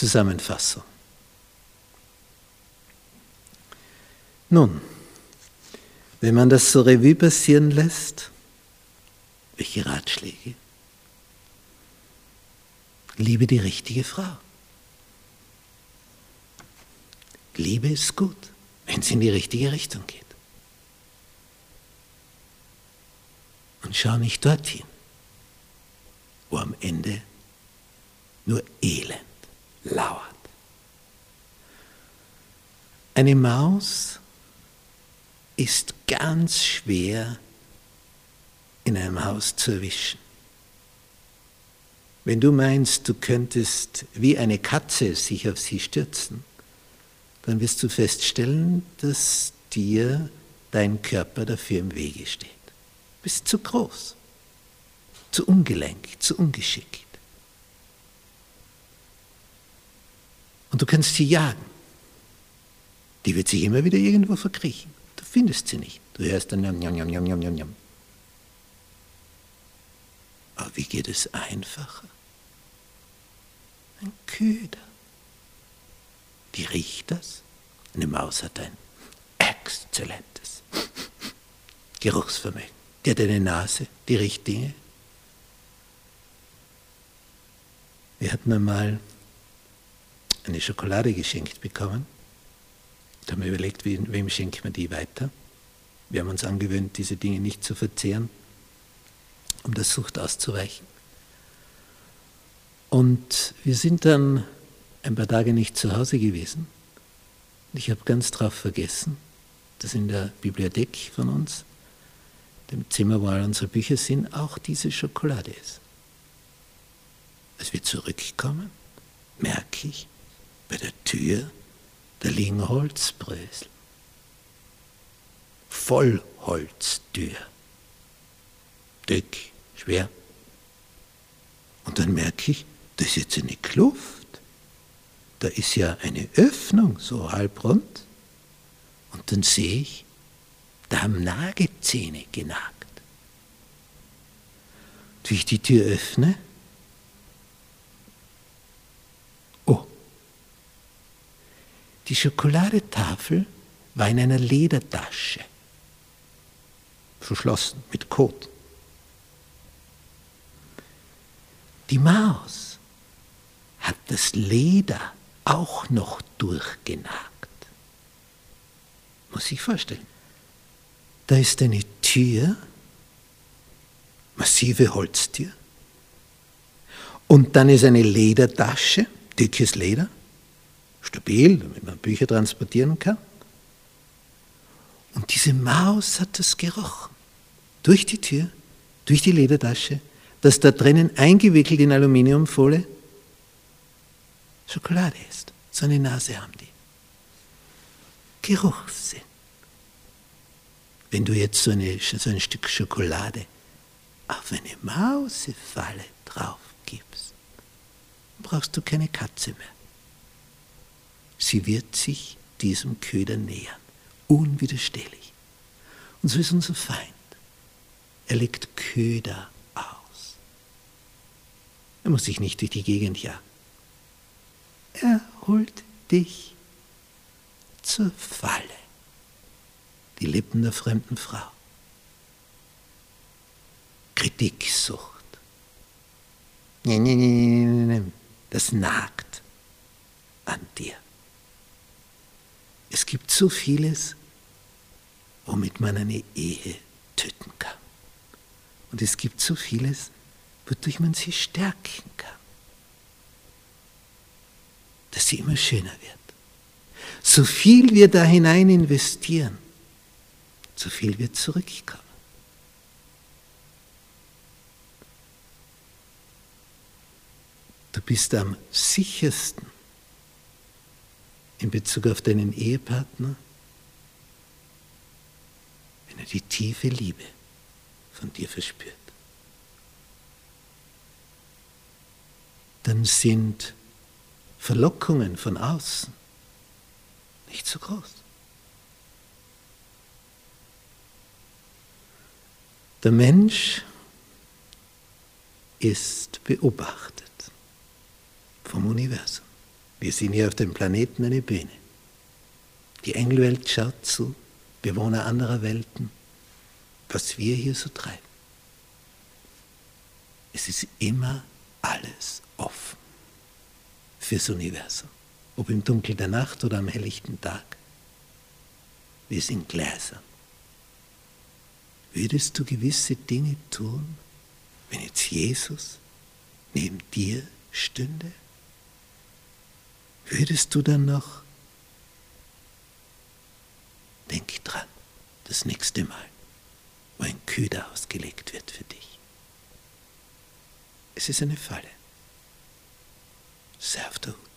Zusammenfassung. Nun, wenn man das so Revue passieren lässt, welche Ratschläge? Liebe die richtige Frau. Liebe ist gut, wenn sie in die richtige Richtung geht. Und schau nicht dorthin, wo am Ende nur Elend lauert. Eine Maus ist ganz schwer in einem Haus zu erwischen. Wenn du meinst, du könntest wie eine Katze sich auf sie stürzen, dann wirst du feststellen, dass dir dein Körper dafür im Wege steht. Du bist zu groß, zu ungelenk, zu ungeschickt. Und du kannst sie jagen. Die wird sich immer wieder irgendwo verkriechen. Du findest sie nicht. Du hörst dann njam, njam, njam, njam, njam, njam. Aber wie geht es einfacher? Ein Köder. Die riecht das. Eine Maus hat ein exzellentes Geruchsvermögen. Die hat eine Nase, die riecht Dinge. Wir hatten einmal eine Schokolade geschenkt bekommen. Da haben wir überlegt, wem schenkt man die weiter. Wir haben uns angewöhnt, diese Dinge nicht zu verzehren, um der Sucht auszuweichen. Und wir sind dann ein paar Tage nicht zu Hause gewesen. Ich habe ganz drauf vergessen, dass in der Bibliothek von uns, dem Zimmer, wo all unsere Bücher sind, auch diese Schokolade ist. Als wir zurückkommen, merke ich, bei der Tür, da liegen Holzbrösel. Vollholztür. Dick, schwer. Und dann merke ich, das ist jetzt eine Kluft. Da ist ja eine Öffnung, so halbrund. Und dann sehe ich, da haben Nagezähne genagt. Wie ich die Tür öffne, die Schokoladetafel war in einer Ledertasche, verschlossen mit Kot. Die Maus hat das Leder auch noch durchgenagt. Muss ich vorstellen. Da ist eine Tür, massive Holztür. Und dann ist eine Ledertasche, dickes Leder, stabil, damit man Bücher transportieren kann. Und diese Maus hat das gerochen. Durch die Tür, durch die Ledertasche, das da drinnen eingewickelt in Aluminiumfolie Schokolade ist. So eine Nase haben die. Geruchssinn. Wenn du jetzt so, eine, so ein Stück Schokolade auf eine Mausefalle drauf gibst, brauchst du keine Katze mehr. Sie wird sich diesem Köder nähern, unwiderstehlich. Und so ist unser Feind. Er legt Köder aus. Er muss sich nicht durch die Gegend jagen. Er holt dich zur Falle. Die Lippen der fremden Frau. Kritiksucht. Das nagt an dir. Es gibt so vieles, womit man eine Ehe töten kann. Und es gibt so vieles, wodurch man sie stärken kann dass sie immer schöner wird. So viel wir da hinein investieren, so viel wird zurückkommen. Du bist am sichersten in Bezug auf deinen Ehepartner, wenn er die tiefe Liebe von dir verspürt. Dann sind Verlockungen von außen nicht so groß. Der Mensch ist beobachtet vom Universum. Wir sind hier auf dem Planeten eine Bühne. Die Engelwelt schaut zu, Bewohner anderer Welten, was wir hier so treiben. Es ist immer alles offen fürs Universum, ob im Dunkel der Nacht oder am helllichten Tag. Wir sind gläsern. Würdest du gewisse Dinge tun, wenn jetzt Jesus neben dir stünde? Würdest du dann noch, denk dran, das nächste Mal, wo ein Köder ausgelegt wird für dich. Es ist eine Falle. Sei auf der Hut.